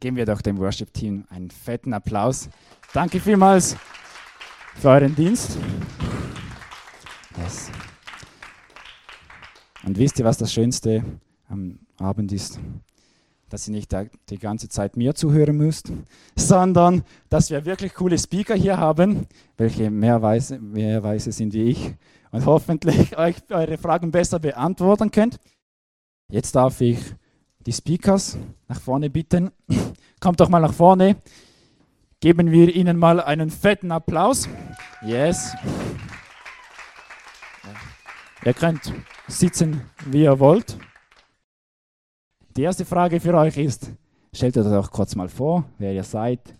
geben wir doch dem Worship-Team einen fetten Applaus. Danke vielmals für euren Dienst. Yes. Und wisst ihr, was das Schönste am Abend ist? Dass ihr nicht die ganze Zeit mir zuhören müsst, sondern dass wir wirklich coole Speaker hier haben, welche mehr weise, mehr weise sind wie ich und hoffentlich euch eure Fragen besser beantworten könnt. Jetzt darf ich die Speakers nach vorne bitten. Kommt doch mal nach vorne. Geben wir ihnen mal einen fetten Applaus. Yes. Ihr könnt sitzen, wie ihr wollt. Die erste Frage für euch ist, stellt euch doch kurz mal vor, wer ihr seid,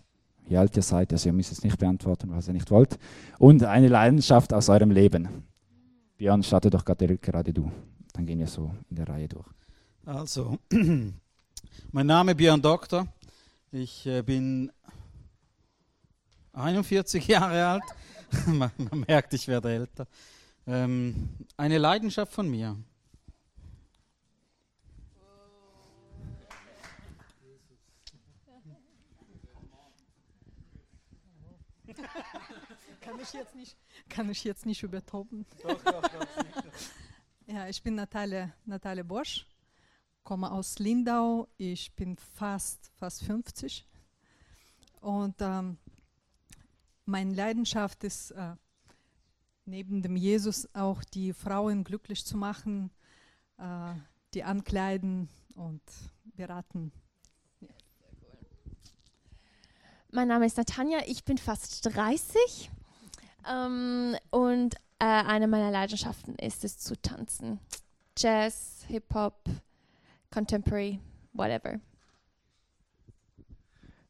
wie alt ihr seid, also ihr müsst es nicht beantworten, was ihr nicht wollt, und eine Leidenschaft aus eurem Leben. Björn, starte doch gerade du. Dann gehen wir so in der Reihe durch. Also, mein Name ist Björn Doktor. Ich äh, bin 41 Jahre alt. man, man, merkt, ich werde älter. Ähm, eine Leidenschaft von mir. kann ich jetzt nicht, kann ich jetzt nicht übertoppen. Doch, doch, doch, ja, ich bin Natalia, Natalia Bosch komme aus Lindau. Ich bin fast, fast 50. Und ähm, meine Leidenschaft ist, äh, neben dem Jesus auch die Frauen glücklich zu machen, äh, die ankleiden und beraten. Mein Name ist Natanja, ich bin fast 30 ähm, und äh, eine meiner Leidenschaften ist es zu tanzen. Jazz, Hip-Hop, Contemporary, whatever.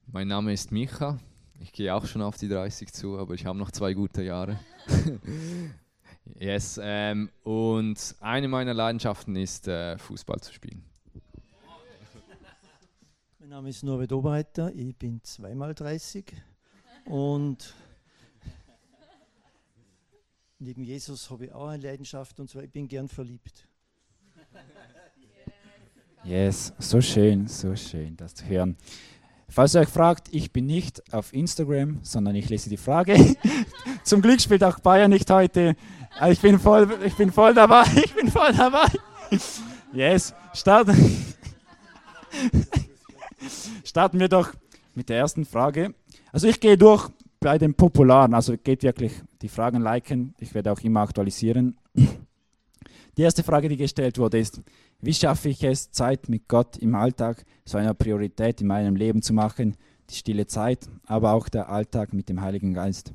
Mein Name ist Micha. Ich gehe auch schon auf die 30 zu, aber ich habe noch zwei gute Jahre. yes, ähm, und eine meiner Leidenschaften ist, äh, Fußball zu spielen. Mein Name ist Norbert Oberreiter, ich bin zweimal 30 und neben Jesus habe ich auch eine Leidenschaft und zwar ich bin gern verliebt. Yes, so schön, so schön, das zu hören. Falls ihr euch fragt, ich bin nicht auf Instagram, sondern ich lese die Frage. Zum Glück spielt auch Bayern nicht heute. Ich bin voll, ich bin voll dabei, ich bin voll dabei. Yes, starten, starten wir doch mit der ersten Frage. Also ich gehe durch bei den Popularen, also geht wirklich die Fragen liken, ich werde auch immer aktualisieren. Die erste Frage, die gestellt wurde, ist, wie schaffe ich es, Zeit mit Gott im Alltag zu einer Priorität in meinem Leben zu machen? Die stille Zeit, aber auch der Alltag mit dem Heiligen Geist.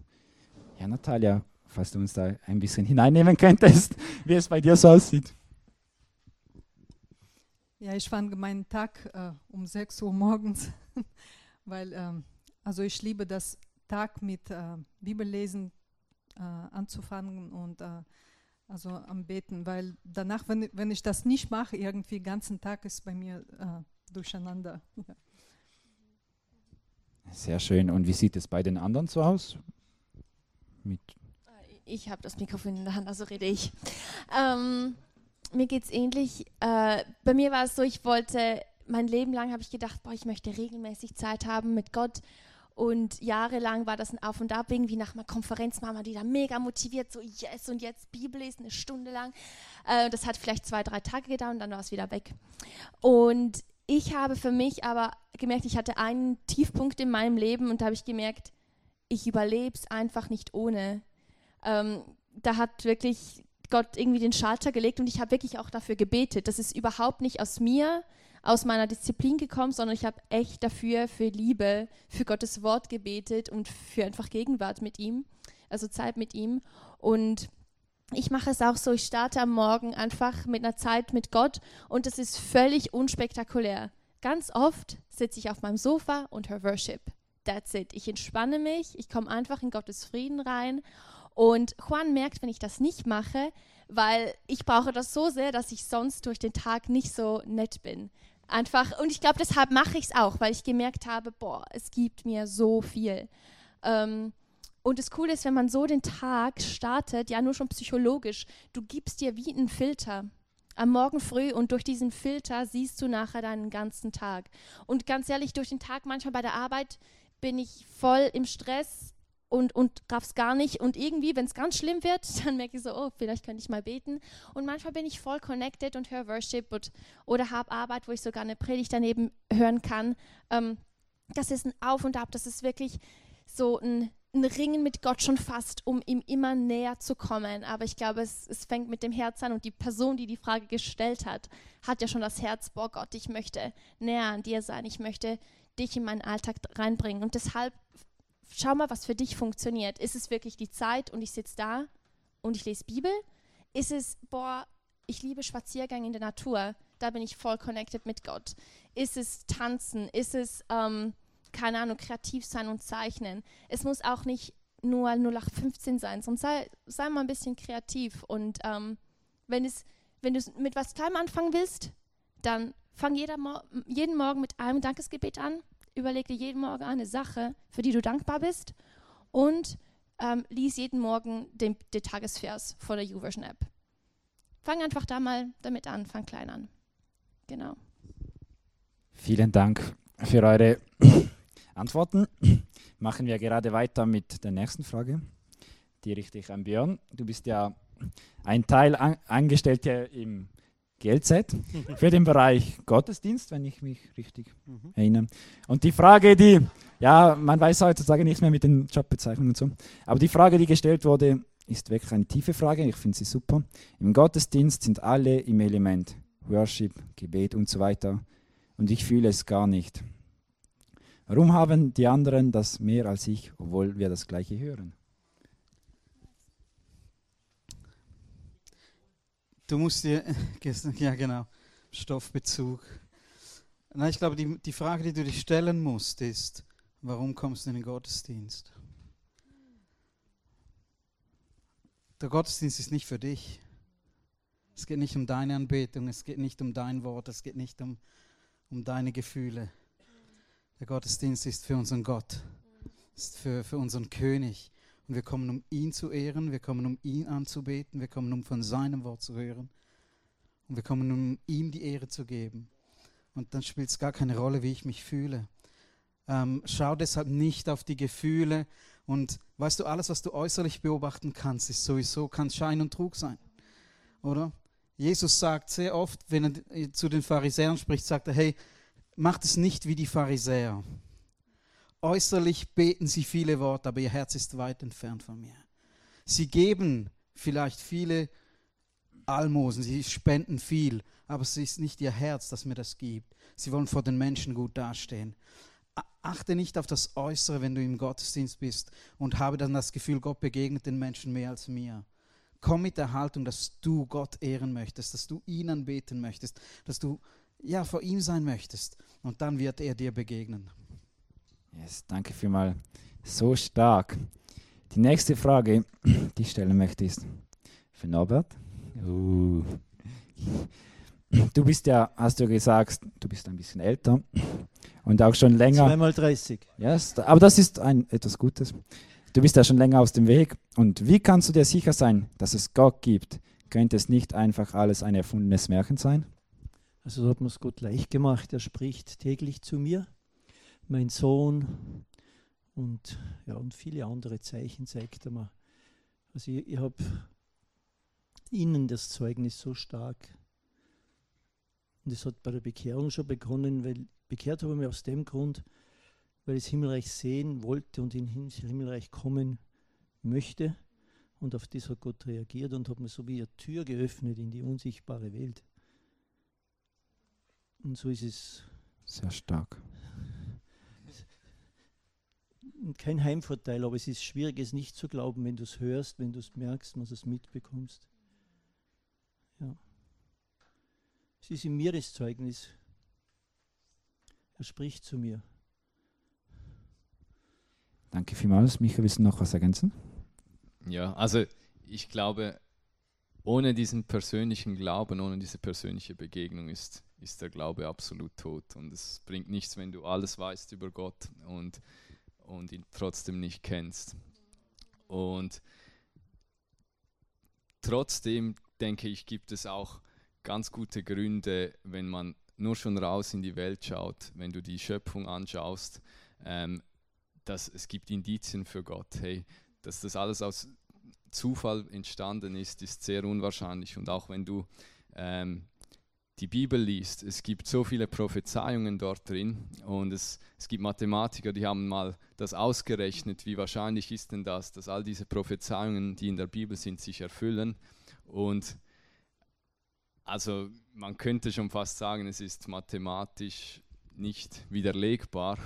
Ja, Natalia, falls du uns da ein bisschen hineinnehmen könntest, wie es bei dir so aussieht. Ja, ich fange meinen Tag äh, um 6 Uhr morgens, weil ähm, also ich liebe das Tag mit äh, Bibellesen äh, anzufangen und äh, also am Beten, weil danach, wenn, wenn ich das nicht mache, irgendwie den ganzen Tag ist bei mir äh, durcheinander. Sehr schön. Und wie sieht es bei den anderen so aus? Mit ich habe das Mikrofon in der Hand, also rede ich. Ähm, mir geht es ähnlich. Äh, bei mir war es so, ich wollte, mein Leben lang habe ich gedacht, boah, ich möchte regelmäßig Zeit haben mit Gott und jahrelang war das ein Auf und Ab, irgendwie nach einer Konferenz Mama, die da mega motiviert, so yes und jetzt Bibel lesen, eine Stunde lang. Äh, das hat vielleicht zwei, drei Tage gedauert und dann war es wieder weg. Und ich habe für mich aber gemerkt, ich hatte einen Tiefpunkt in meinem Leben und da habe ich gemerkt, ich überlebe es einfach nicht ohne. Ähm, da hat wirklich Gott irgendwie den Schalter gelegt und ich habe wirklich auch dafür gebetet. Das ist überhaupt nicht aus mir, aus meiner Disziplin gekommen, sondern ich habe echt dafür, für Liebe, für Gottes Wort gebetet und für einfach Gegenwart mit ihm, also Zeit mit ihm. Und ich mache es auch so, ich starte am Morgen einfach mit einer Zeit mit Gott und es ist völlig unspektakulär. Ganz oft sitze ich auf meinem Sofa und höre Worship. That's it. Ich entspanne mich, ich komme einfach in Gottes Frieden rein. Und Juan merkt, wenn ich das nicht mache, weil ich brauche das so sehr, dass ich sonst durch den Tag nicht so nett bin. Einfach, und ich glaube, deshalb mache ich es auch, weil ich gemerkt habe, boah, es gibt mir so viel. Ähm, und das Coole ist, wenn man so den Tag startet, ja nur schon psychologisch, du gibst dir wie einen Filter. am Morgen früh und durch diesen Filter siehst du nachher deinen ganzen Tag. Und ganz ehrlich, durch den Tag manchmal bei der Arbeit bin ich voll im Stress und, und raff's gar nicht. Und irgendwie, wenn es ganz schlimm wird, dann merke ich so, oh, vielleicht könnte ich mal beten. Und manchmal bin ich voll connected und höre Worship und, oder habe Arbeit, wo ich sogar eine Predigt daneben hören kann. Ähm, das ist ein Auf und Ab, das ist wirklich so ein ein Ringen mit Gott schon fast, um ihm immer näher zu kommen. Aber ich glaube, es, es fängt mit dem Herz an und die Person, die die Frage gestellt hat, hat ja schon das Herz, boah Gott, ich möchte näher an dir sein, ich möchte dich in meinen Alltag reinbringen. Und deshalb schau mal, was für dich funktioniert. Ist es wirklich die Zeit und ich sitze da und ich lese Bibel? Ist es, boah, ich liebe Spaziergänge in der Natur, da bin ich voll connected mit Gott. Ist es Tanzen? Ist es... Ähm, keine Ahnung, kreativ sein und zeichnen. Es muss auch nicht nur 0815 sein, sondern sei, sei mal ein bisschen kreativ. Und ähm, wenn, es, wenn du mit was Kleinem anfangen willst, dann fang jeder Mo jeden Morgen mit einem Dankesgebet an. Überleg dir jeden Morgen eine Sache, für die du dankbar bist. Und ähm, lies jeden Morgen den, den Tagesvers von der YouVersion App. Fang einfach da mal damit an, fang klein an. Genau. Vielen Dank für eure Antworten. Machen wir gerade weiter mit der nächsten Frage. Die richte ich an Björn. Du bist ja ein Teil an, Angestellter im GLZ für den Bereich Gottesdienst, wenn ich mich richtig mhm. erinnere. Und die Frage, die, ja, man weiß heutzutage nicht mehr mit den Jobbezeichnungen und so, aber die Frage, die gestellt wurde, ist wirklich eine tiefe Frage. Ich finde sie super. Im Gottesdienst sind alle im Element. Worship, Gebet und so weiter. Und ich fühle es gar nicht. Warum haben die anderen das mehr als ich, obwohl wir das gleiche hören? Du musst dir, ja genau, Stoffbezug. Nein, ich glaube, die, die Frage, die du dich stellen musst, ist, warum kommst du in den Gottesdienst? Der Gottesdienst ist nicht für dich. Es geht nicht um deine Anbetung, es geht nicht um dein Wort, es geht nicht um, um deine Gefühle. Der Gottesdienst ist für unseren Gott, ist für, für unseren König. Und wir kommen, um ihn zu ehren, wir kommen, um ihn anzubeten, wir kommen, um von seinem Wort zu hören. Und wir kommen, um ihm die Ehre zu geben. Und dann spielt es gar keine Rolle, wie ich mich fühle. Ähm, schau deshalb nicht auf die Gefühle. Und weißt du, alles, was du äußerlich beobachten kannst, ist sowieso, kann Schein und Trug sein. Oder? Jesus sagt sehr oft, wenn er zu den Pharisäern spricht, sagt er, hey, macht es nicht wie die Pharisäer. Äußerlich beten sie viele Worte, aber ihr Herz ist weit entfernt von mir. Sie geben vielleicht viele Almosen, sie spenden viel, aber es ist nicht ihr Herz, das mir das gibt. Sie wollen vor den Menschen gut dastehen. Achte nicht auf das Äußere, wenn du im Gottesdienst bist und habe dann das Gefühl, Gott begegnet den Menschen mehr als mir. Komm mit der Haltung, dass du Gott ehren möchtest, dass du ihn anbeten möchtest, dass du ja vor ihm sein möchtest und dann wird er dir begegnen. Yes, danke vielmals. So stark. Die nächste Frage, die ich stellen möchte, ist für Norbert. Uh. Du bist ja, hast du gesagt, du bist ein bisschen älter und auch schon länger. Zweimal 30. Yes, aber das ist ein, etwas Gutes. Du bist ja schon länger aus dem Weg. Und wie kannst du dir sicher sein, dass es Gott gibt? Könnte es nicht einfach alles ein erfundenes Märchen sein? Also so hat man es Gott leicht gemacht. Er spricht täglich zu mir, mein Sohn und, ja, und viele andere Zeichen zeigt er mir. Also ich, ich habe ihnen das Zeugnis so stark. Und es hat bei der Bekehrung schon begonnen, weil bekehrt habe ich mich aus dem Grund, weil ich das Himmelreich sehen wollte und in das Himmelreich kommen möchte. Und auf das hat Gott reagiert und hat mir so wie eine Tür geöffnet in die unsichtbare Welt. Und so ist es. Sehr stark. Kein Heimvorteil, aber es ist schwierig, es nicht zu glauben, wenn du es hörst, wenn du es merkst, wenn du es mitbekommst. Ja. Es ist in mir das Zeugnis. Er spricht zu mir. Danke vielmals. Michael, willst du noch was ergänzen? Ja, also ich glaube, ohne diesen persönlichen Glauben, ohne diese persönliche Begegnung ist ist der Glaube absolut tot. Und es bringt nichts, wenn du alles weißt über Gott und, und ihn trotzdem nicht kennst. Und trotzdem denke ich, gibt es auch ganz gute Gründe, wenn man nur schon raus in die Welt schaut, wenn du die Schöpfung anschaust, ähm, dass es gibt Indizien für Gott. Hey, dass das alles aus Zufall entstanden ist, ist sehr unwahrscheinlich. Und auch wenn du ähm, die Bibel liest, es gibt so viele Prophezeiungen dort drin und es, es gibt Mathematiker, die haben mal das ausgerechnet, wie wahrscheinlich ist denn das, dass all diese Prophezeiungen, die in der Bibel sind, sich erfüllen. Und also man könnte schon fast sagen, es ist mathematisch nicht widerlegbar,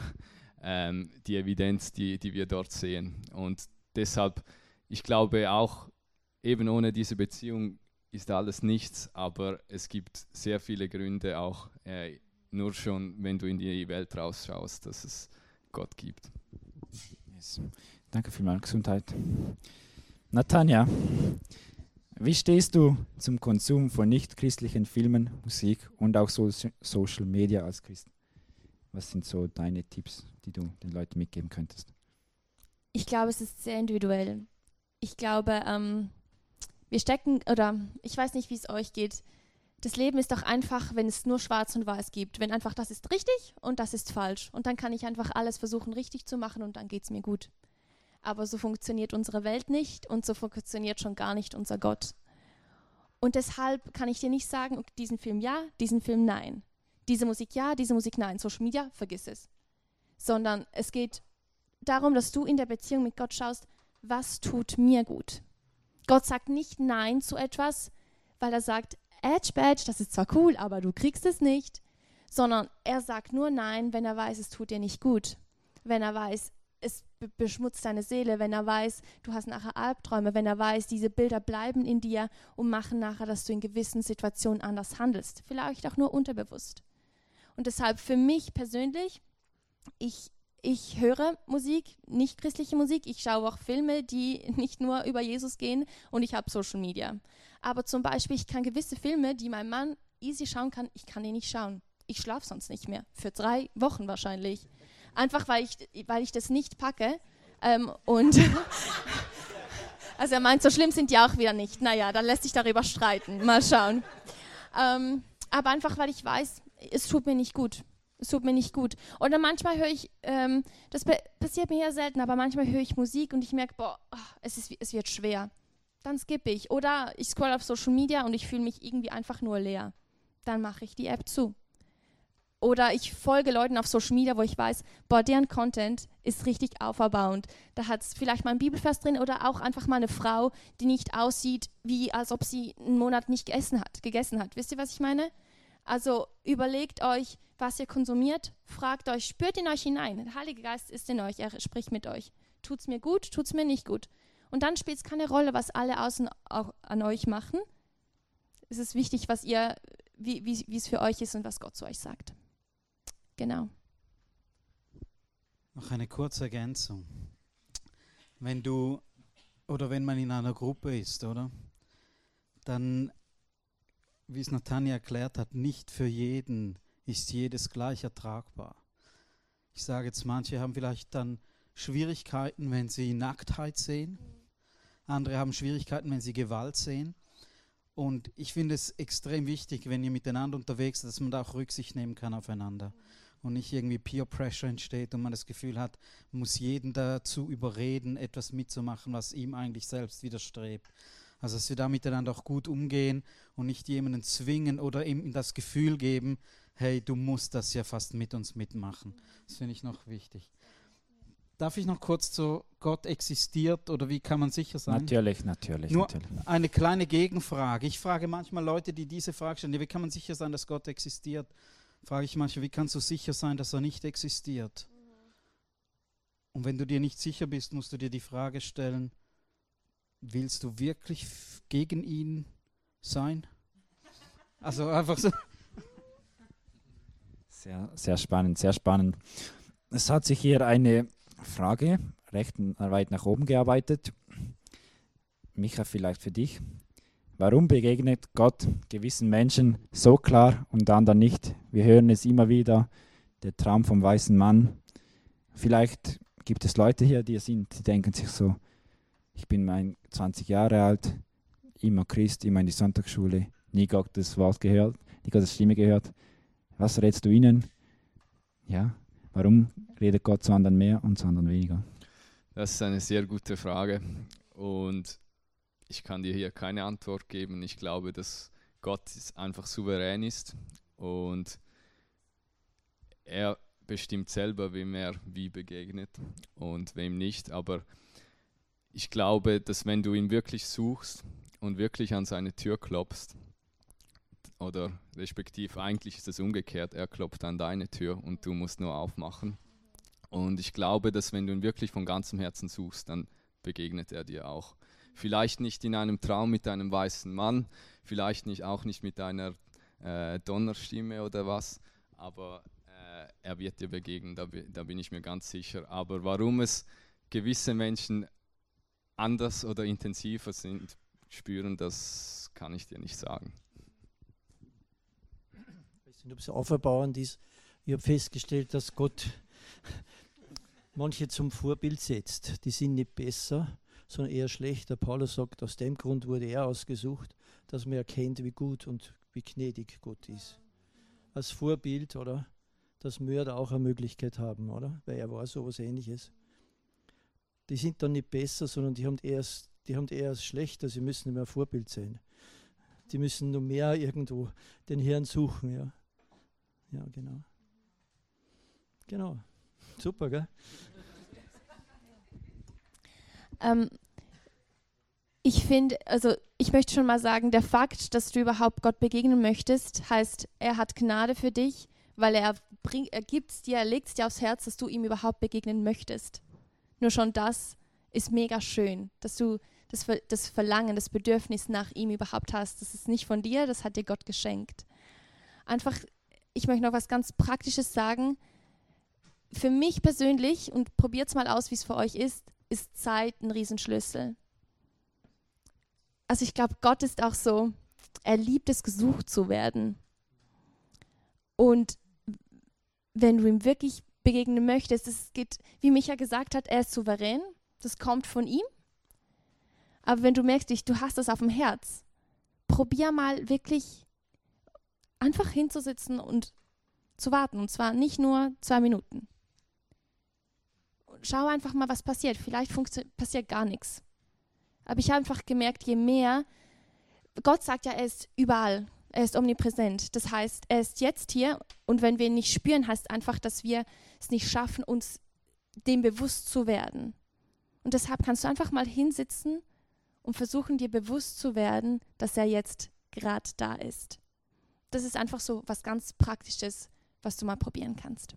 ähm, die Evidenz, die, die wir dort sehen. Und deshalb, ich glaube auch, eben ohne diese Beziehung ist alles nichts, aber es gibt sehr viele Gründe, auch äh, nur schon, wenn du in die Welt rausschaust, dass es Gott gibt. Yes. Danke vielmals, Gesundheit. Natanja, wie stehst du zum Konsum von nichtchristlichen Filmen, Musik und auch so Social Media als Christ? Was sind so deine Tipps, die du den Leuten mitgeben könntest? Ich glaube, es ist sehr individuell. Ich glaube, ähm, wir stecken, oder ich weiß nicht, wie es euch geht. Das Leben ist doch einfach, wenn es nur schwarz und weiß gibt. Wenn einfach das ist richtig und das ist falsch. Und dann kann ich einfach alles versuchen richtig zu machen und dann geht es mir gut. Aber so funktioniert unsere Welt nicht und so funktioniert schon gar nicht unser Gott. Und deshalb kann ich dir nicht sagen, diesen Film ja, diesen Film nein. Diese Musik ja, diese Musik nein. Social Media, vergiss es. Sondern es geht darum, dass du in der Beziehung mit Gott schaust, was tut mir gut. Gott sagt nicht Nein zu etwas, weil er sagt, Edge Badge, das ist zwar cool, aber du kriegst es nicht, sondern er sagt nur Nein, wenn er weiß, es tut dir nicht gut. Wenn er weiß, es beschmutzt deine Seele, wenn er weiß, du hast nachher Albträume, wenn er weiß, diese Bilder bleiben in dir und machen nachher, dass du in gewissen Situationen anders handelst. Vielleicht auch nur unterbewusst. Und deshalb für mich persönlich, ich ich höre Musik, nicht christliche Musik. Ich schaue auch Filme, die nicht nur über Jesus gehen und ich habe Social Media. Aber zum Beispiel, ich kann gewisse Filme, die mein Mann easy schauen kann, ich kann die nicht schauen. Ich schlafe sonst nicht mehr. Für drei Wochen wahrscheinlich. Einfach weil ich, weil ich das nicht packe. Ähm, und also er meint, so schlimm sind die auch wieder nicht. Naja, dann lässt sich darüber streiten. Mal schauen. Ähm, aber einfach, weil ich weiß, es tut mir nicht gut. Es tut mir nicht gut. Oder manchmal höre ich, ähm, das passiert mir ja selten, aber manchmal höre ich Musik und ich merke, boah, ah, es, ist, es wird schwer. Dann skippe ich. Oder ich scroll auf Social Media und ich fühle mich irgendwie einfach nur leer. Dann mache ich die App zu. Oder ich folge Leuten auf Social Media, wo ich weiß, boah, deren Content ist richtig auferbauend. Da hat es vielleicht mal ein Bibelvers drin oder auch einfach mal eine Frau, die nicht aussieht, wie als ob sie einen Monat nicht gegessen hat. Gegessen hat. Wisst ihr, was ich meine? Also überlegt euch, was ihr konsumiert, fragt euch, spürt in euch hinein. Der Heilige Geist ist in euch, er spricht mit euch. Tut es mir gut, tut es mir nicht gut. Und dann spielt es keine Rolle, was alle außen auch an euch machen. Es ist wichtig, was ihr, wie, wie es für euch ist und was Gott zu euch sagt. Genau. Noch eine kurze Ergänzung. Wenn du oder wenn man in einer Gruppe ist, oder? Dann, wie es Natanja erklärt hat, nicht für jeden ist jedes gleich ertragbar. Ich sage jetzt, manche haben vielleicht dann Schwierigkeiten, wenn sie Nacktheit sehen. Andere haben Schwierigkeiten, wenn sie Gewalt sehen. Und ich finde es extrem wichtig, wenn ihr miteinander unterwegs seid, dass man da auch Rücksicht nehmen kann aufeinander. Und nicht irgendwie Peer Pressure entsteht und man das Gefühl hat, man muss jeden dazu überreden, etwas mitzumachen, was ihm eigentlich selbst widerstrebt. Also dass wir da miteinander auch gut umgehen und nicht jemanden zwingen oder ihm das Gefühl geben, hey, du musst das ja fast mit uns mitmachen. Das finde ich noch wichtig. Darf ich noch kurz zu Gott existiert oder wie kann man sicher sein? Natürlich, natürlich. Nur natürlich. eine kleine Gegenfrage. Ich frage manchmal Leute, die diese Frage stellen, wie kann man sicher sein, dass Gott existiert? Frage ich manchmal, wie kannst du sicher sein, dass er nicht existiert? Und wenn du dir nicht sicher bist, musst du dir die Frage stellen, willst du wirklich gegen ihn sein? Also einfach so. Sehr, sehr spannend, sehr spannend. Es hat sich hier eine Frage recht weit nach oben gearbeitet. Micha, vielleicht für dich. Warum begegnet Gott gewissen Menschen so klar und anderen nicht? Wir hören es immer wieder, der Traum vom weißen Mann. Vielleicht gibt es Leute hier, die sind, die denken sich so, ich bin mein 20 Jahre alt, immer Christ, immer in die Sonntagsschule. nie Gottes Wort gehört, nie Gottes Stimme gehört. Was rätst du ihnen? Ja, warum redet Gott zu anderen mehr und zu anderen weniger? Das ist eine sehr gute Frage und ich kann dir hier keine Antwort geben. Ich glaube, dass Gott einfach souverän ist und er bestimmt selber, wem er wie begegnet und wem nicht. Aber ich glaube, dass wenn du ihn wirklich suchst und wirklich an seine Tür klopfst, oder respektiv eigentlich ist es umgekehrt, er klopft an deine Tür und du musst nur aufmachen. Und ich glaube, dass wenn du ihn wirklich von ganzem Herzen suchst, dann begegnet er dir auch. Vielleicht nicht in einem Traum mit einem weißen Mann, vielleicht nicht auch nicht mit einer äh, Donnerstimme oder was, aber äh, er wird dir begegnen, da, da bin ich mir ganz sicher. Aber warum es gewisse Menschen anders oder intensiver sind, spüren, das kann ich dir nicht sagen. Ich weiß nicht, ob es aufbauend ist. Ich habe festgestellt, dass Gott manche zum Vorbild setzt. Die sind nicht besser, sondern eher schlechter. Paulus sagt, aus dem Grund wurde er ausgesucht, dass man erkennt, wie gut und wie gnädig Gott ist. Als Vorbild, oder? Dass Mörder auch eine Möglichkeit haben, oder? Weil er war so was ähnliches. Die sind dann nicht besser, sondern die haben erst, die haben eher schlechter, sie müssen nicht mehr Vorbild sein. Die müssen nur mehr irgendwo den Herrn suchen, ja. Ja, genau. Genau. Super, gell? Ähm, ich finde, also ich möchte schon mal sagen, der Fakt, dass du überhaupt Gott begegnen möchtest, heißt, er hat Gnade für dich, weil er, er gibt dir, er legt es dir aufs Herz, dass du ihm überhaupt begegnen möchtest. Nur schon das ist mega schön, dass du das, das Verlangen, das Bedürfnis nach ihm überhaupt hast. Das ist nicht von dir, das hat dir Gott geschenkt. Einfach, ich möchte noch was ganz Praktisches sagen für mich persönlich, und probiert es mal aus, wie es für euch ist, ist Zeit ein Riesenschlüssel. Also ich glaube, Gott ist auch so, er liebt es, gesucht zu werden. Und wenn du ihm wirklich begegnen möchtest, es geht, wie Micha gesagt hat, er ist souverän, das kommt von ihm. Aber wenn du merkst, du hast das auf dem Herz, probier mal wirklich einfach hinzusitzen und zu warten. Und zwar nicht nur zwei Minuten schau einfach mal, was passiert. Vielleicht passiert gar nichts. Aber ich habe einfach gemerkt, je mehr, Gott sagt ja, er ist überall, er ist omnipräsent. Das heißt, er ist jetzt hier und wenn wir ihn nicht spüren, heißt einfach, dass wir es nicht schaffen, uns dem bewusst zu werden. Und deshalb kannst du einfach mal hinsitzen und versuchen, dir bewusst zu werden, dass er jetzt gerade da ist. Das ist einfach so was ganz Praktisches, was du mal probieren kannst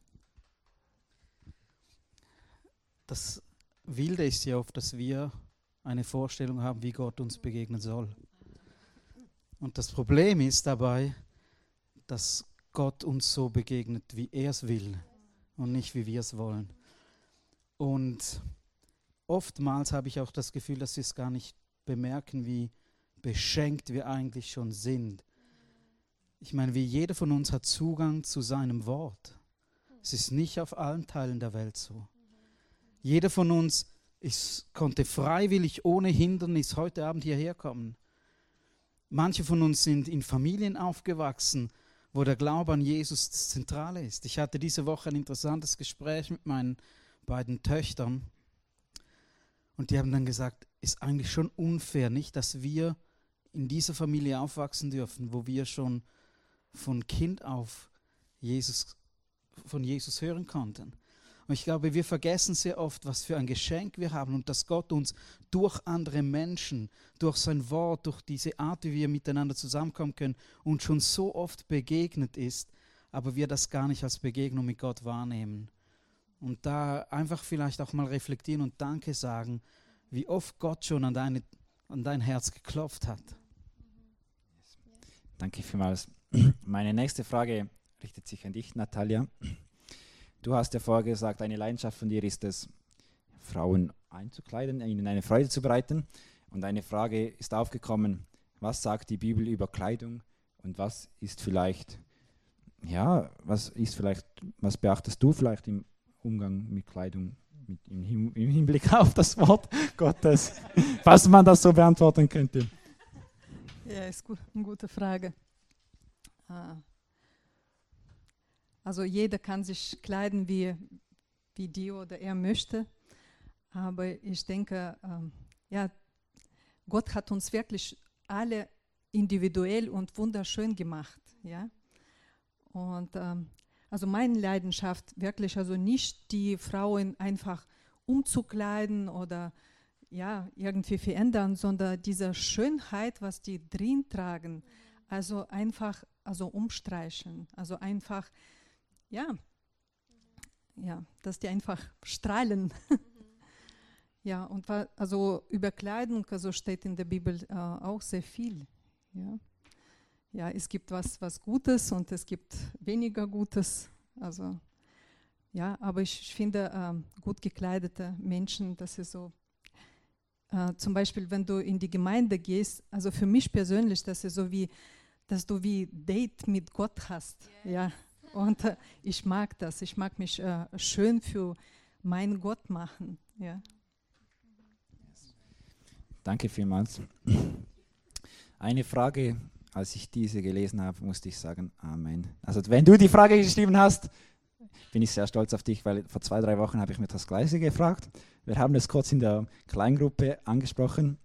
das Wilde ist ja oft, dass wir eine Vorstellung haben, wie Gott uns begegnen soll. Und das Problem ist dabei, dass Gott uns so begegnet, wie er es will und nicht wie wir es wollen. Und oftmals habe ich auch das Gefühl, dass wir es gar nicht bemerken, wie beschenkt wir eigentlich schon sind. Ich meine, wie jeder von uns hat Zugang zu seinem Wort. Es ist nicht auf allen Teilen der Welt so. Jeder von uns ist, konnte freiwillig ohne Hindernis heute Abend hierher kommen. Manche von uns sind in Familien aufgewachsen, wo der Glaube an Jesus das Zentrale ist. Ich hatte diese Woche ein interessantes Gespräch mit meinen beiden Töchtern und die haben dann gesagt, ist eigentlich schon unfair, nicht, dass wir in dieser Familie aufwachsen dürfen, wo wir schon von Kind auf Jesus, von Jesus hören konnten. Und ich glaube, wir vergessen sehr oft, was für ein Geschenk wir haben und dass Gott uns durch andere Menschen, durch sein Wort, durch diese Art, wie wir miteinander zusammenkommen können, uns schon so oft begegnet ist, aber wir das gar nicht als Begegnung mit Gott wahrnehmen. Und da einfach vielleicht auch mal reflektieren und Danke sagen, wie oft Gott schon an, deine, an dein Herz geklopft hat. Danke vielmals. Meine nächste Frage richtet sich an dich, Natalia. Du hast ja vorher gesagt, eine Leidenschaft von dir ist es, Frauen einzukleiden, ihnen eine Freude zu bereiten. Und eine Frage ist aufgekommen, was sagt die Bibel über Kleidung und was ist vielleicht, ja, was ist vielleicht, was beachtest du vielleicht im Umgang mit Kleidung mit im, im Hinblick auf das Wort Gottes, was man das so beantworten könnte? Ja, ist gut, eine gute Frage. Ah. Also jeder kann sich kleiden, wie, wie die oder er möchte. Aber ich denke, ähm, ja, Gott hat uns wirklich alle individuell und wunderschön gemacht. Ja? Und ähm, also meine Leidenschaft wirklich, also nicht die Frauen einfach umzukleiden oder ja, irgendwie verändern, sondern diese Schönheit, was die drin tragen, also einfach also umstreichen, also einfach, ja, ja, dass die einfach strahlen. ja, und also über Kleidung also steht in der Bibel äh, auch sehr viel. Ja. ja, es gibt was, was Gutes und es gibt weniger Gutes. Also ja, aber ich, ich finde äh, gut gekleidete Menschen, das ist so äh, zum Beispiel, wenn du in die Gemeinde gehst, also für mich persönlich, das ist so wie, dass du wie Date mit Gott hast. Yes. Ja. Und äh, ich mag das. Ich mag mich äh, schön für meinen Gott machen. Ja. Danke vielmals. Eine Frage, als ich diese gelesen habe, musste ich sagen, Amen. Also wenn du die Frage geschrieben hast, bin ich sehr stolz auf dich, weil vor zwei, drei Wochen habe ich mir das Gleiche gefragt. Wir haben es kurz in der Kleingruppe angesprochen.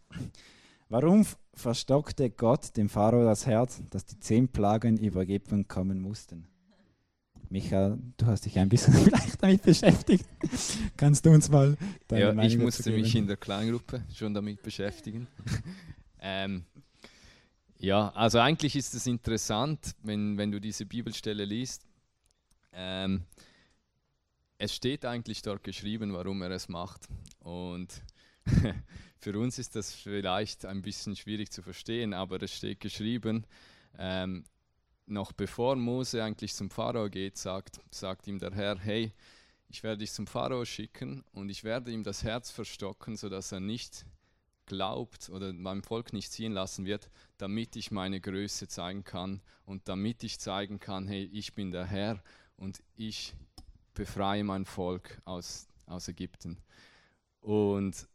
Warum verstockte Gott dem Pharao das Herz, dass die zehn Plagen über Ägypten kommen mussten? Michael, du hast dich ein bisschen vielleicht damit beschäftigt. Kannst du uns mal deine Ja, Meinung ich musste mich in der Kleingruppe schon damit beschäftigen. ähm, ja, also eigentlich ist es interessant, wenn, wenn du diese Bibelstelle liest. Ähm, es steht eigentlich dort geschrieben, warum er es macht. Und für uns ist das vielleicht ein bisschen schwierig zu verstehen, aber es steht geschrieben, ähm, noch bevor Mose eigentlich zum Pharao geht, sagt, sagt ihm der Herr, hey, ich werde dich zum Pharao schicken und ich werde ihm das Herz verstocken, sodass er nicht glaubt oder meinem Volk nicht ziehen lassen wird, damit ich meine Größe zeigen kann und damit ich zeigen kann, hey, ich bin der Herr und ich befreie mein Volk aus, aus Ägypten. Und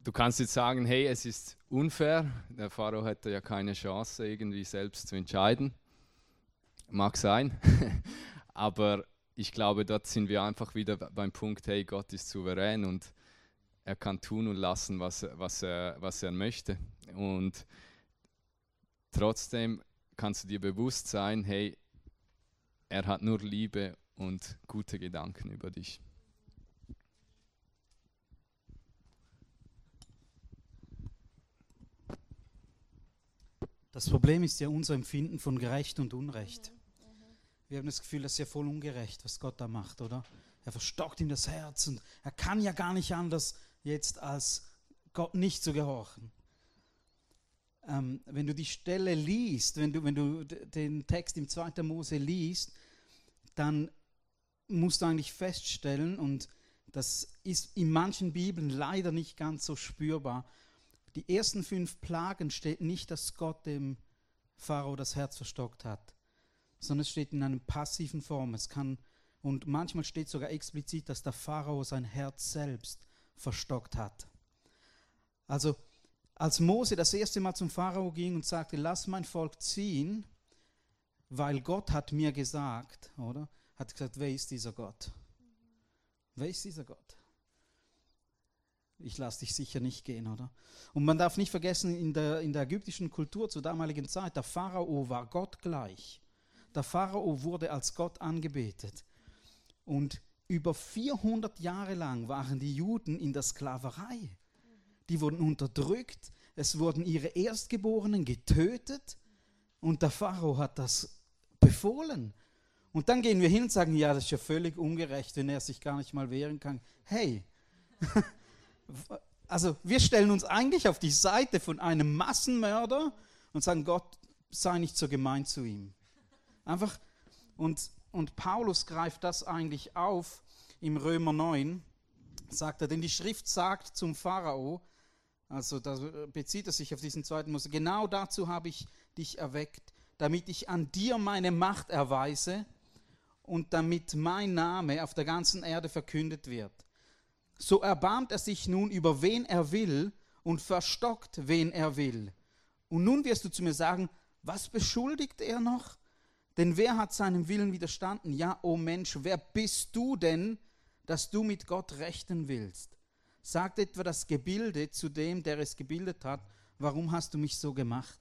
du kannst jetzt sagen, hey, es ist unfair, der Pharao hätte ja keine Chance, irgendwie selbst zu entscheiden. Mag sein, aber ich glaube, dort sind wir einfach wieder beim Punkt, hey, Gott ist souverän und er kann tun und lassen, was, was, er, was er möchte. Und trotzdem kannst du dir bewusst sein, hey, er hat nur Liebe und gute Gedanken über dich. Das Problem ist ja unser Empfinden von gerecht und unrecht. Wir haben das Gefühl, das ist ja voll ungerecht, was Gott da macht, oder? Er verstockt ihm das Herz und er kann ja gar nicht anders, jetzt als Gott nicht zu gehorchen. Ähm, wenn du die Stelle liest, wenn du, wenn du den Text im 2. Mose liest, dann musst du eigentlich feststellen, und das ist in manchen Bibeln leider nicht ganz so spürbar, die ersten fünf Plagen steht nicht, dass Gott dem Pharao das Herz verstockt hat, sondern es steht in einer passiven Form. Es kann, und manchmal steht sogar explizit, dass der Pharao sein Herz selbst verstockt hat. Also, als Mose das erste Mal zum Pharao ging und sagte, lass mein Volk ziehen, weil Gott hat mir gesagt, oder? hat gesagt, wer ist dieser Gott? Wer ist dieser Gott? Ich lasse dich sicher nicht gehen, oder? Und man darf nicht vergessen, in der, in der ägyptischen Kultur zur damaligen Zeit, der Pharao war Gott gleich. Der Pharao wurde als Gott angebetet. Und über 400 Jahre lang waren die Juden in der Sklaverei. Die wurden unterdrückt, es wurden ihre Erstgeborenen getötet und der Pharao hat das befohlen. Und dann gehen wir hin und sagen, ja, das ist ja völlig ungerecht, wenn er sich gar nicht mal wehren kann. Hey, also wir stellen uns eigentlich auf die Seite von einem Massenmörder und sagen, Gott sei nicht so gemein zu ihm. Einfach, und, und Paulus greift das eigentlich auf im Römer 9, sagt er, denn die Schrift sagt zum Pharao, also da bezieht er sich auf diesen zweiten Mose, genau dazu habe ich dich erweckt, damit ich an dir meine Macht erweise und damit mein Name auf der ganzen Erde verkündet wird. So erbarmt er sich nun über wen er will und verstockt wen er will. Und nun wirst du zu mir sagen, was beschuldigt er noch? Denn wer hat seinem Willen widerstanden? Ja, o oh Mensch, wer bist du denn, dass du mit Gott rechten willst? Sagt etwa das Gebilde zu dem, der es gebildet hat, warum hast du mich so gemacht?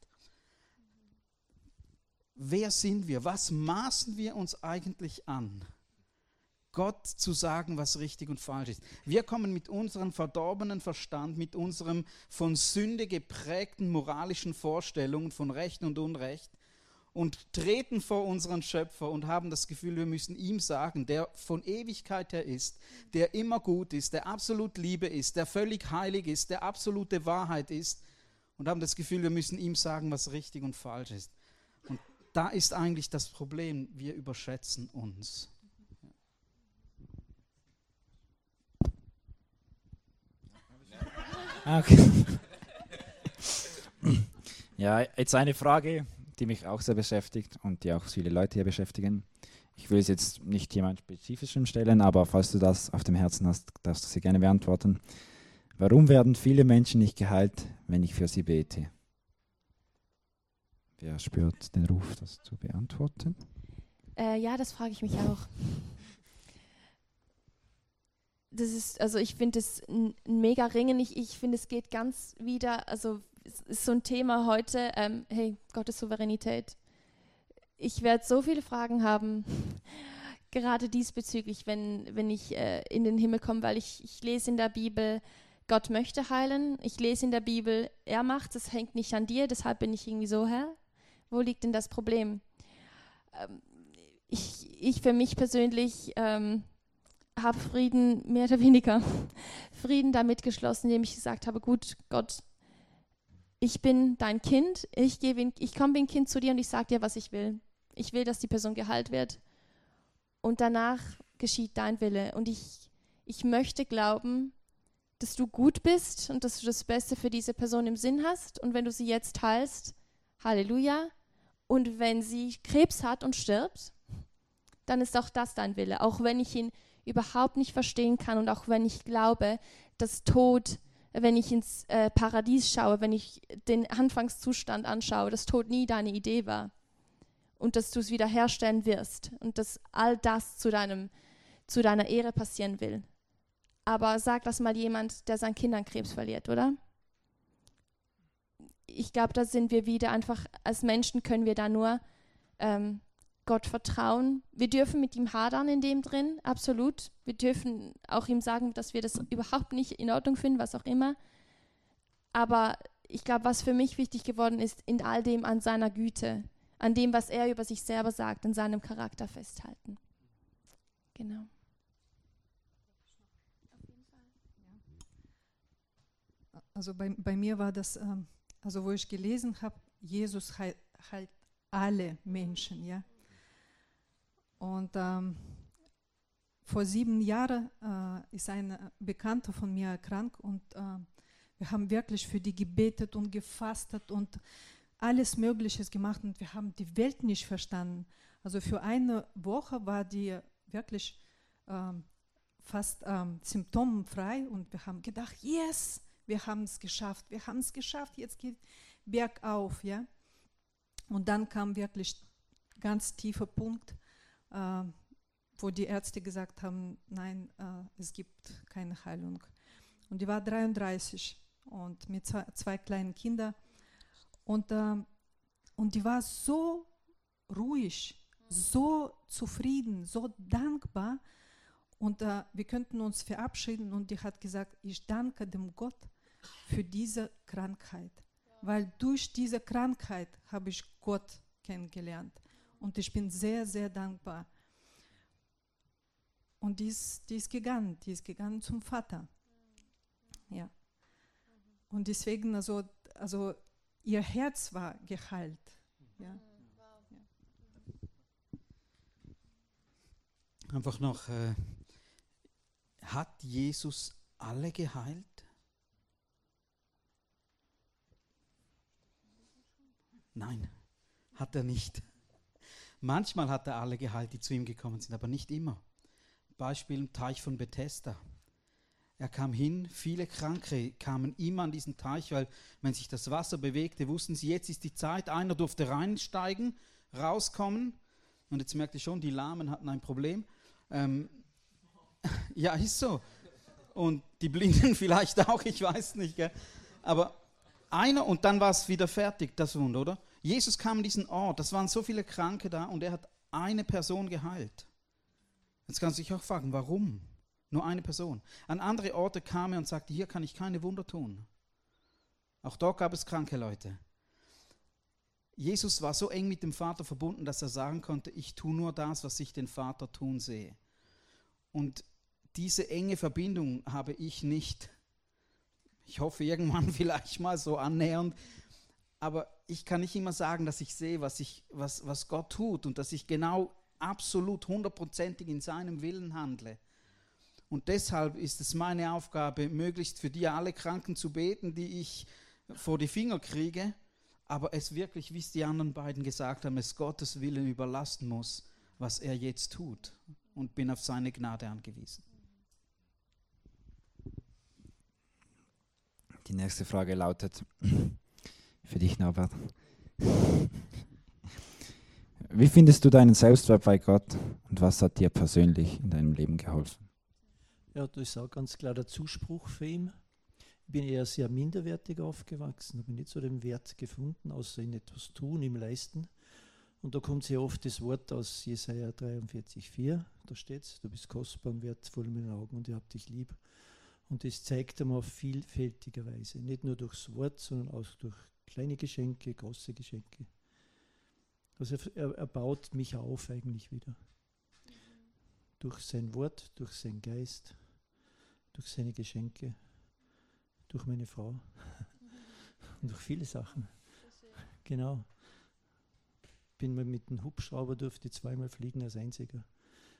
Wer sind wir? Was maßen wir uns eigentlich an? Gott zu sagen, was richtig und falsch ist. Wir kommen mit unserem verdorbenen Verstand, mit unserem von Sünde geprägten moralischen Vorstellungen von Recht und Unrecht und treten vor unseren Schöpfer und haben das Gefühl, wir müssen ihm sagen, der von Ewigkeit her ist, der immer gut ist, der absolut Liebe ist, der völlig heilig ist, der absolute Wahrheit ist und haben das Gefühl, wir müssen ihm sagen, was richtig und falsch ist. Und da ist eigentlich das Problem, wir überschätzen uns. Okay. Ja, jetzt eine Frage, die mich auch sehr beschäftigt und die auch viele Leute hier beschäftigen. Ich will es jetzt nicht jemand Spezifischem stellen, aber falls du das auf dem Herzen hast, darfst du sie gerne beantworten. Warum werden viele Menschen nicht geheilt, wenn ich für sie bete? Wer spürt den Ruf, das zu beantworten? Äh, ja, das frage ich mich auch das ist, also ich finde es ein, mega Ringen. Ich, ich finde, es geht ganz wieder, also ist so ein Thema heute, ähm, hey, Gottes Souveränität. Ich werde so viele Fragen haben, gerade diesbezüglich, wenn, wenn ich äh, in den Himmel komme, weil ich, ich lese in der Bibel, Gott möchte heilen. Ich lese in der Bibel, er macht es, hängt nicht an dir, deshalb bin ich irgendwie so, hä? Wo liegt denn das Problem? Ähm, ich, ich für mich persönlich ähm, habe Frieden mehr oder weniger Frieden damit geschlossen, indem ich gesagt habe, gut, Gott, ich bin dein Kind, ich, ich komme wie ein Kind zu dir und ich sage dir, was ich will. Ich will, dass die Person geheilt wird. Und danach geschieht dein Wille. Und ich, ich möchte glauben, dass du gut bist und dass du das Beste für diese Person im Sinn hast. Und wenn du sie jetzt heilst, Halleluja. Und wenn sie Krebs hat und stirbt, dann ist auch das dein Wille. Auch wenn ich ihn überhaupt nicht verstehen kann und auch wenn ich glaube, dass Tod, wenn ich ins äh, Paradies schaue, wenn ich den Anfangszustand anschaue, dass Tod nie deine Idee war und dass du es wiederherstellen wirst und dass all das zu, deinem, zu deiner Ehre passieren will. Aber sag das mal jemand, der sein Kind an Krebs verliert, oder? Ich glaube, da sind wir wieder einfach, als Menschen können wir da nur ähm, Gott vertrauen. Wir dürfen mit ihm hadern in dem drin, absolut. Wir dürfen auch ihm sagen, dass wir das überhaupt nicht in Ordnung finden, was auch immer. Aber ich glaube, was für mich wichtig geworden ist, in all dem an seiner Güte, an dem, was er über sich selber sagt, an seinem Charakter festhalten. Genau. Also bei, bei mir war das, ähm, also wo ich gelesen habe, Jesus heilt, heilt alle Menschen, ja. Und ähm, vor sieben Jahren äh, ist ein Bekannter von mir krank und äh, wir haben wirklich für die gebetet und gefastet und alles Mögliche gemacht und wir haben die Welt nicht verstanden. Also für eine Woche war die wirklich ähm, fast ähm, symptomfrei und wir haben gedacht, yes, wir haben es geschafft, wir haben es geschafft, jetzt geht bergauf, ja. Und dann kam wirklich ganz tiefer Punkt, äh, wo die Ärzte gesagt haben, nein, äh, es gibt keine Heilung. Und die war 33 und mit zwei, zwei kleinen Kindern. Und, äh, und die war so ruhig, so zufrieden, so dankbar. Und äh, wir könnten uns verabschieden und die hat gesagt, ich danke dem Gott für diese Krankheit. Weil durch diese Krankheit habe ich Gott kennengelernt. Und ich bin sehr, sehr dankbar. Und die ist, die ist gegangen, die ist gegangen zum Vater. Ja. Und deswegen, also, also ihr Herz war geheilt. Ja. Einfach noch, äh, hat Jesus alle geheilt? Nein, hat er nicht. Manchmal hat er alle geheilt, die zu ihm gekommen sind, aber nicht immer. Beispiel im Teich von Bethesda. Er kam hin, viele Kranke kamen immer an diesen Teich, weil wenn sich das Wasser bewegte, wussten sie, jetzt ist die Zeit, einer durfte reinsteigen, rauskommen. Und jetzt merkt ihr schon, die Lahmen hatten ein Problem. Ähm, ja, ist so. Und die Blinden vielleicht auch, ich weiß nicht. Gell? Aber einer und dann war es wieder fertig, das Wunder, oder? Jesus kam an diesen Ort, das waren so viele Kranke da und er hat eine Person geheilt. Jetzt kannst du dich auch fragen, warum? Nur eine Person. An andere Orte kam er und sagte, hier kann ich keine Wunder tun. Auch dort gab es kranke Leute. Jesus war so eng mit dem Vater verbunden, dass er sagen konnte, ich tue nur das, was ich den Vater tun sehe. Und diese enge Verbindung habe ich nicht. Ich hoffe irgendwann vielleicht mal so annähernd. Aber ich kann nicht immer sagen, dass ich sehe, was, ich, was, was Gott tut und dass ich genau absolut hundertprozentig in seinem Willen handle. Und deshalb ist es meine Aufgabe, möglichst für die alle Kranken zu beten, die ich vor die Finger kriege, aber es wirklich, wie es die anderen beiden gesagt haben, es Gottes Willen überlassen muss, was er jetzt tut. Und bin auf seine Gnade angewiesen. Die nächste Frage lautet für dich, Norbert. Wie findest du deinen Selbstwert bei Gott und was hat dir persönlich in deinem Leben geholfen? Ja, das ist auch ganz klar der Zuspruch für ihn. Ich bin eher sehr minderwertig aufgewachsen, habe nicht so den Wert gefunden, außer in etwas tun, im Leisten. Und da kommt sehr oft das Wort aus Jesaja 43,4. Da steht es: Du bist kostbar und wertvoll in meinen Augen und ich habe dich lieb. Und das zeigt er mir auf vielfältige Weise. Nicht nur durchs Wort, sondern auch durch kleine Geschenke, große Geschenke. Also er, er baut mich auf eigentlich wieder. Durch sein Wort, durch seinen Geist, durch seine Geschenke, durch meine Frau und durch viele Sachen. Genau. Bin mal mit dem Hubschrauber durfte zweimal fliegen als einziger.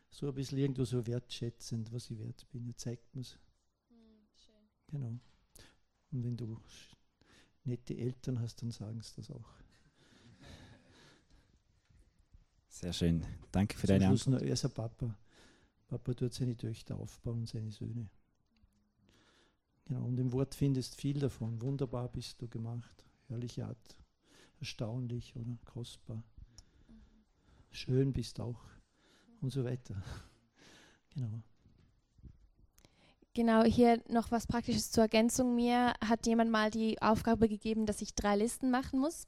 So ein bisschen irgendwo so wertschätzend, was ich wert bin. Er zeigt mir es. Genau. Und wenn du nette Eltern hast, dann sagen sie das auch. Sehr schön. Danke für Zum deine Schluss Antwort. noch, er ist ein Papa. Papa tut seine Töchter aufbauen, seine Söhne. Genau, und im Wort findest viel davon. Wunderbar bist du gemacht. Herrliche Art. Erstaunlich oder kostbar. Schön bist auch. Und so weiter. Genau. Genau, hier noch was Praktisches zur Ergänzung. Mir hat jemand mal die Aufgabe gegeben, dass ich drei Listen machen muss.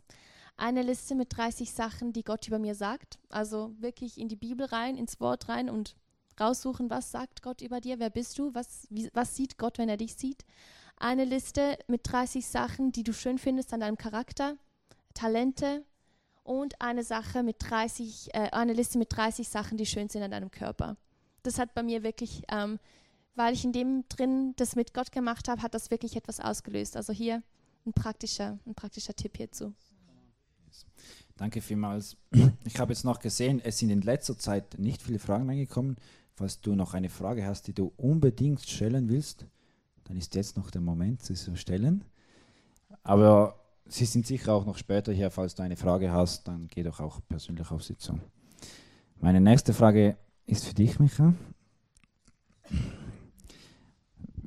Eine Liste mit 30 Sachen, die Gott über mir sagt. Also wirklich in die Bibel rein, ins Wort rein und raussuchen, was sagt Gott über dir, wer bist du, was, wie, was sieht Gott, wenn er dich sieht. Eine Liste mit 30 Sachen, die du schön findest an deinem Charakter, Talente und eine Sache mit 30, äh, eine Liste mit 30 Sachen, die schön sind an deinem Körper. Das hat bei mir wirklich ähm, weil ich in dem drin das mit Gott gemacht habe, hat das wirklich etwas ausgelöst. Also hier ein praktischer, ein praktischer Tipp hierzu. Danke vielmals. Ich habe jetzt noch gesehen, es sind in letzter Zeit nicht viele Fragen reingekommen. Falls du noch eine Frage hast, die du unbedingt stellen willst, dann ist jetzt noch der Moment, sie zu stellen. Aber sie sind sicher auch noch später hier. Falls du eine Frage hast, dann geh doch auch persönlich auf sie zu. Meine nächste Frage ist für dich, Micha.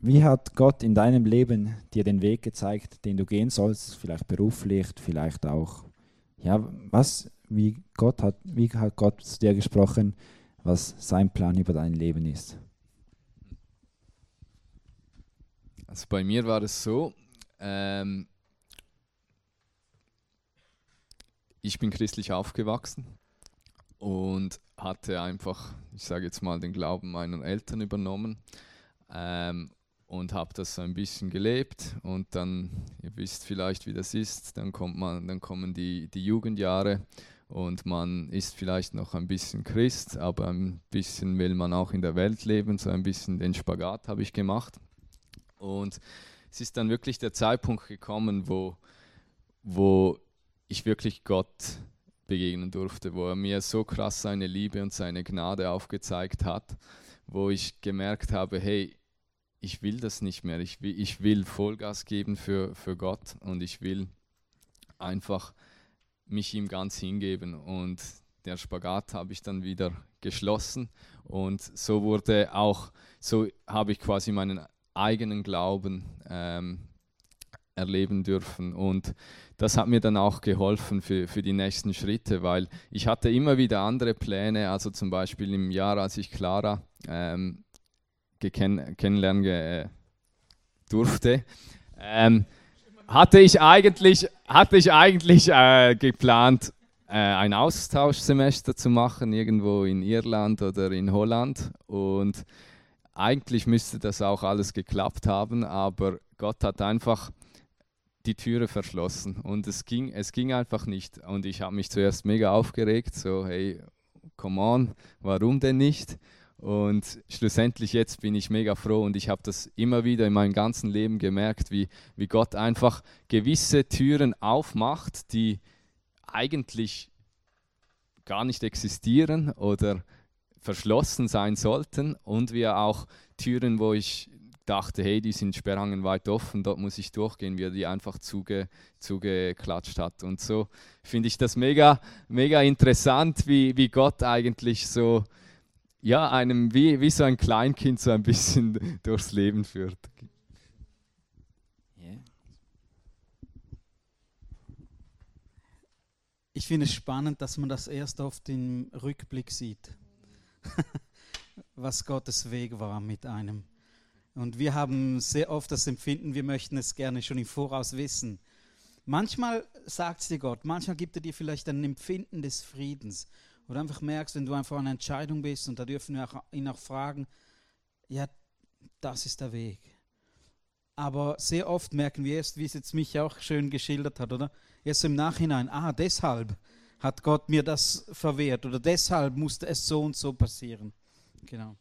Wie hat Gott in deinem Leben dir den Weg gezeigt, den du gehen sollst, vielleicht beruflich, vielleicht auch, ja, was, wie Gott hat, wie hat Gott zu dir gesprochen, was sein Plan über dein Leben ist? Also bei mir war es so, ähm, ich bin christlich aufgewachsen und hatte einfach, ich sage jetzt mal, den Glauben meiner Eltern übernommen ähm, und habe das so ein bisschen gelebt und dann, ihr wisst vielleicht, wie das ist, dann kommt man, dann kommen die, die Jugendjahre und man ist vielleicht noch ein bisschen Christ, aber ein bisschen will man auch in der Welt leben, so ein bisschen den Spagat habe ich gemacht. Und es ist dann wirklich der Zeitpunkt gekommen, wo, wo ich wirklich Gott begegnen durfte, wo er mir so krass seine Liebe und seine Gnade aufgezeigt hat, wo ich gemerkt habe, hey, ich will das nicht mehr, ich will, ich will Vollgas geben für, für Gott und ich will einfach mich ihm ganz hingeben. Und der Spagat habe ich dann wieder geschlossen und so wurde auch, so habe ich quasi meinen eigenen Glauben ähm, erleben dürfen. Und das hat mir dann auch geholfen für, für die nächsten Schritte, weil ich hatte immer wieder andere Pläne, also zum Beispiel im Jahr, als ich Clara ähm, kennenlernen äh, durfte, ähm, hatte ich eigentlich, hatte ich eigentlich äh, geplant, äh, ein Austauschsemester zu machen, irgendwo in Irland oder in Holland. Und eigentlich müsste das auch alles geklappt haben, aber Gott hat einfach die Türe verschlossen und es ging, es ging einfach nicht. Und ich habe mich zuerst mega aufgeregt, so hey, come on, warum denn nicht? Und schlussendlich jetzt bin ich mega froh und ich habe das immer wieder in meinem ganzen Leben gemerkt, wie, wie Gott einfach gewisse Türen aufmacht, die eigentlich gar nicht existieren oder verschlossen sein sollten und wie auch Türen, wo ich dachte, hey, die sind sperrangenweit offen, dort muss ich durchgehen, wie er die einfach zuge, zugeklatscht hat. Und so finde ich das mega, mega interessant, wie, wie Gott eigentlich so, ja, einem wie, wie so ein Kleinkind so ein bisschen durchs Leben führt. Ich finde es spannend, dass man das erst oft im Rückblick sieht, was Gottes Weg war mit einem. Und wir haben sehr oft das Empfinden, wir möchten es gerne schon im Voraus wissen. Manchmal sagt es dir Gott, manchmal gibt er dir vielleicht ein Empfinden des Friedens. Oder einfach merkst, wenn du einfach an einer Entscheidung bist und da dürfen wir ihn auch fragen, ja, das ist der Weg. Aber sehr oft merken wir erst, wie es jetzt mich auch schön geschildert hat, oder? Erst im Nachhinein, ah, deshalb hat Gott mir das verwehrt oder deshalb musste es so und so passieren. Genau.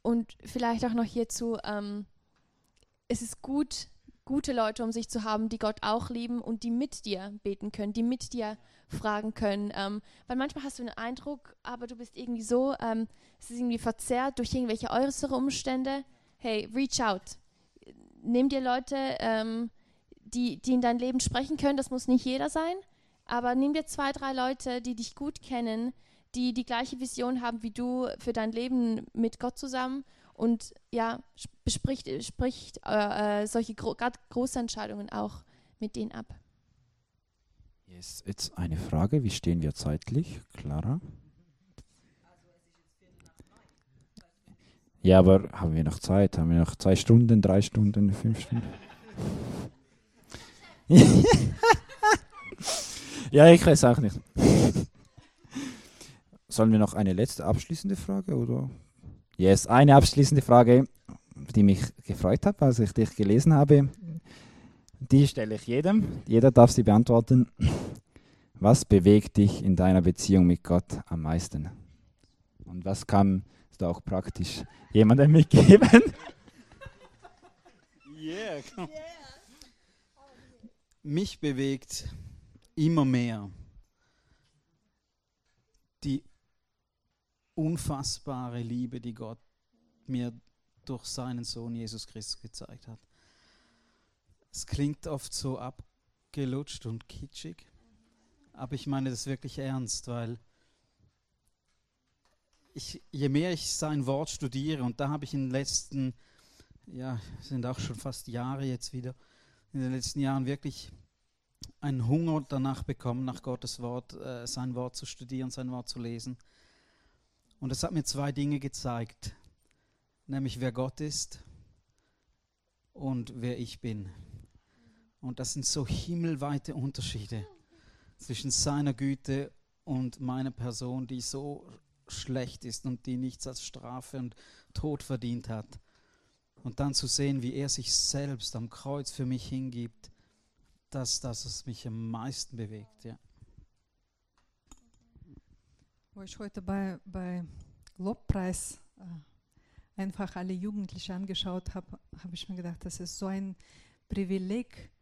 Und vielleicht auch noch hierzu, ähm, es ist gut, gute Leute um sich zu haben, die Gott auch lieben und die mit dir beten können, die mit dir fragen können. Ähm, weil manchmal hast du einen Eindruck, aber du bist irgendwie so, ähm, es ist irgendwie verzerrt durch irgendwelche äußere Umstände. Hey, reach out. Nimm dir Leute, ähm, die, die in dein Leben sprechen können. Das muss nicht jeder sein, aber nimm dir zwei, drei Leute, die dich gut kennen, die die gleiche Vision haben wie du für dein Leben mit Gott zusammen und ja, bespricht spricht äh, äh solche gro große Entscheidungen auch mit denen ab. Yes, jetzt eine Frage, wie stehen wir zeitlich, Clara? Ja, aber haben wir noch Zeit? Haben wir noch zwei Stunden, drei Stunden, fünf Stunden? ja, ich weiß auch nicht. Sollen wir noch eine letzte abschließende Frage oder? Yes, eine abschließende Frage, die mich gefreut hat, als ich dich gelesen habe. Die stelle ich jedem. Jeder darf sie beantworten. Was bewegt dich in deiner Beziehung mit Gott am meisten? Und was kann du auch praktisch jemandem mitgeben? Yeah. Mich bewegt immer mehr die unfassbare Liebe, die Gott mir durch seinen Sohn Jesus Christus gezeigt hat. Es klingt oft so abgelutscht und kitschig, aber ich meine das wirklich ernst, weil ich, je mehr ich sein Wort studiere, und da habe ich in den letzten, ja, sind auch schon fast Jahre jetzt wieder, in den letzten Jahren wirklich einen Hunger danach bekommen, nach Gottes Wort, äh, sein Wort zu studieren, sein Wort zu lesen. Und es hat mir zwei Dinge gezeigt, nämlich wer Gott ist und wer ich bin. Und das sind so himmelweite Unterschiede zwischen seiner Güte und meiner Person, die so schlecht ist und die nichts als Strafe und Tod verdient hat. Und dann zu sehen, wie er sich selbst am Kreuz für mich hingibt, das, das was mich am meisten bewegt. Ja. Wo ich heute bei, bei Lobpreis äh, einfach alle Jugendlichen angeschaut habe, habe ich mir gedacht, das ist so ein Privileg,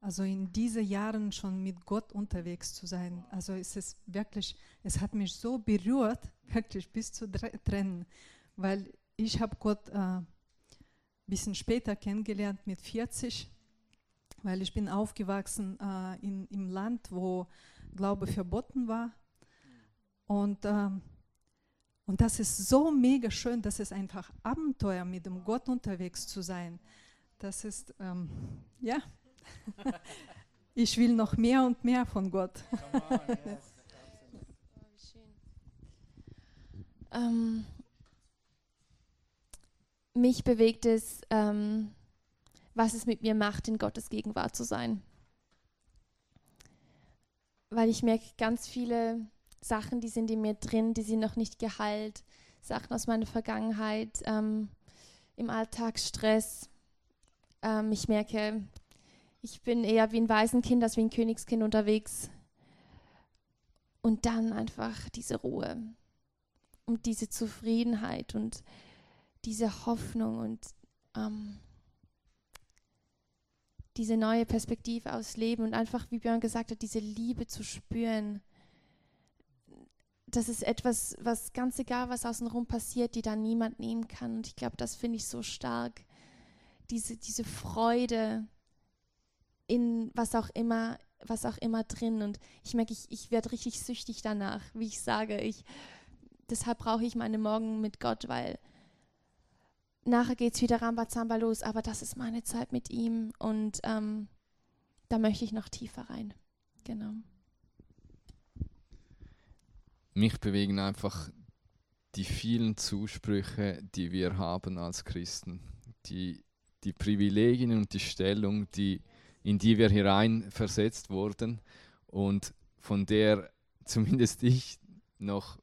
also in diesen Jahren schon mit Gott unterwegs zu sein. Also es ist wirklich, es hat mich so berührt, wirklich bis zu Tränen, weil ich habe Gott ein äh, bisschen später kennengelernt mit 40, weil ich bin aufgewachsen äh, in, im Land, wo Glaube verboten war und, ähm, Und das ist so mega schön, das ist einfach Abenteuer, mit dem Gott unterwegs zu sein. Das ist, ähm, ja, ich will noch mehr und mehr von Gott. ähm, mich bewegt es, ähm, was es mit mir macht, in Gottes Gegenwart zu sein. Weil ich merke ganz viele Sachen, die sind in mir drin, die sind noch nicht geheilt. Sachen aus meiner Vergangenheit, ähm, im Alltagsstress. Ähm, ich merke, ich bin eher wie ein Waisenkind als wie ein Königskind unterwegs. Und dann einfach diese Ruhe und diese Zufriedenheit und diese Hoffnung und ähm, diese neue Perspektive aufs Leben und einfach, wie Björn gesagt hat, diese Liebe zu spüren. Das ist etwas, was ganz egal, was außenrum passiert, die da niemand nehmen kann. Und ich glaube, das finde ich so stark. Diese, diese Freude in was auch immer, was auch immer drin. Und ich merke, ich, ich werde richtig süchtig danach, wie ich sage. Ich, deshalb brauche ich meine Morgen mit Gott, weil nachher geht es wieder Rambazamba los, aber das ist meine Zeit mit ihm und ähm, da möchte ich noch tiefer rein. Genau. Mich bewegen einfach die vielen Zusprüche, die wir haben als Christen, die, die Privilegien und die Stellung, die, in die wir hereinversetzt wurden und von der zumindest ich noch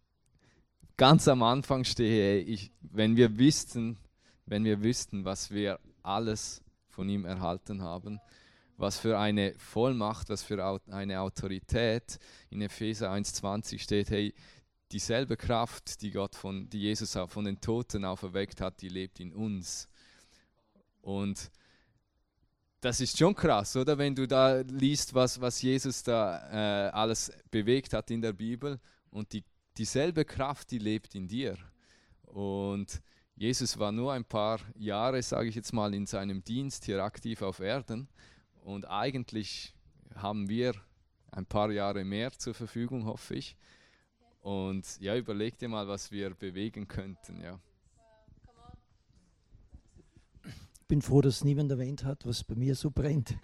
ganz am Anfang stehe. Ich, wenn wir wüssten, wenn wir wüssten, was wir alles von ihm erhalten haben, was für eine Vollmacht, was für eine Autorität. In Epheser 1,20 steht, hey, dieselbe Kraft, die Gott von, die Jesus von den Toten auferweckt hat, die lebt in uns. Und das ist schon krass, oder? Wenn du da liest, was, was Jesus da äh, alles bewegt hat in der Bibel und die, dieselbe Kraft, die lebt in dir. Und Jesus war nur ein paar Jahre, sage ich jetzt mal, in seinem Dienst hier aktiv auf Erden und eigentlich haben wir ein paar Jahre mehr zur Verfügung, hoffe ich. Und ja, überleg dir mal, was wir bewegen könnten, ja. Ich bin froh, dass niemand erwähnt hat, was bei mir so brennt.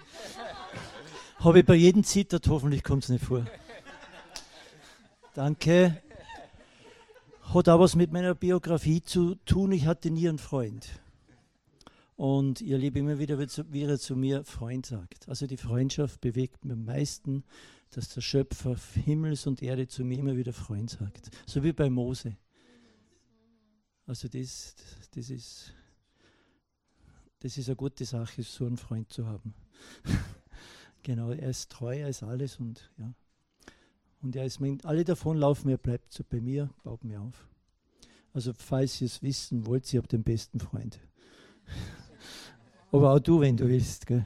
Habe ich bei jedem zittert, hoffentlich kommt es nicht vor. Danke hat auch was mit meiner Biografie zu tun. Ich hatte nie einen Freund. Und ihr Liebe immer wieder, wie er zu mir Freund sagt. Also die Freundschaft bewegt mir am meisten, dass der Schöpfer Himmels und Erde zu mir immer wieder Freund sagt. So wie bei Mose. Also das, das, ist, das ist eine gute Sache, so einen Freund zu haben. genau, er ist treu, er ist alles und ja. Und er ist mein, alle davon laufen, er bleibt so bei mir, baut mir auf. Also falls ihr es wissen wollt, ich habe den besten Freund. Aber auch du, wenn du willst. Gell?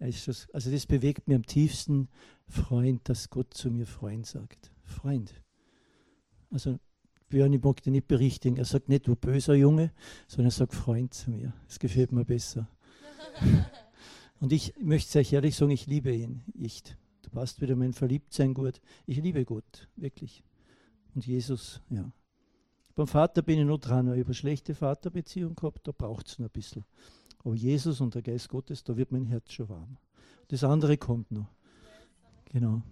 Also das bewegt mir am tiefsten, Freund, dass Gott zu mir Freund sagt. Freund. Also Björn, ich mag dir nicht berichtigen. Er sagt nicht, du böser Junge, sondern er sagt Freund zu mir. Das gefällt mir besser. Und ich möchte euch ehrlich sagen, ich liebe ihn nicht. Du passt wieder mein Verliebtsein gut. Ich liebe Gott, wirklich. Und Jesus, ja. Beim Vater bin ich noch dran, habe eine schlechte Vaterbeziehung gehabt, da braucht es noch ein bisschen. Aber Jesus und der Geist Gottes, da wird mein Herz schon warm. Das andere kommt noch. Genau.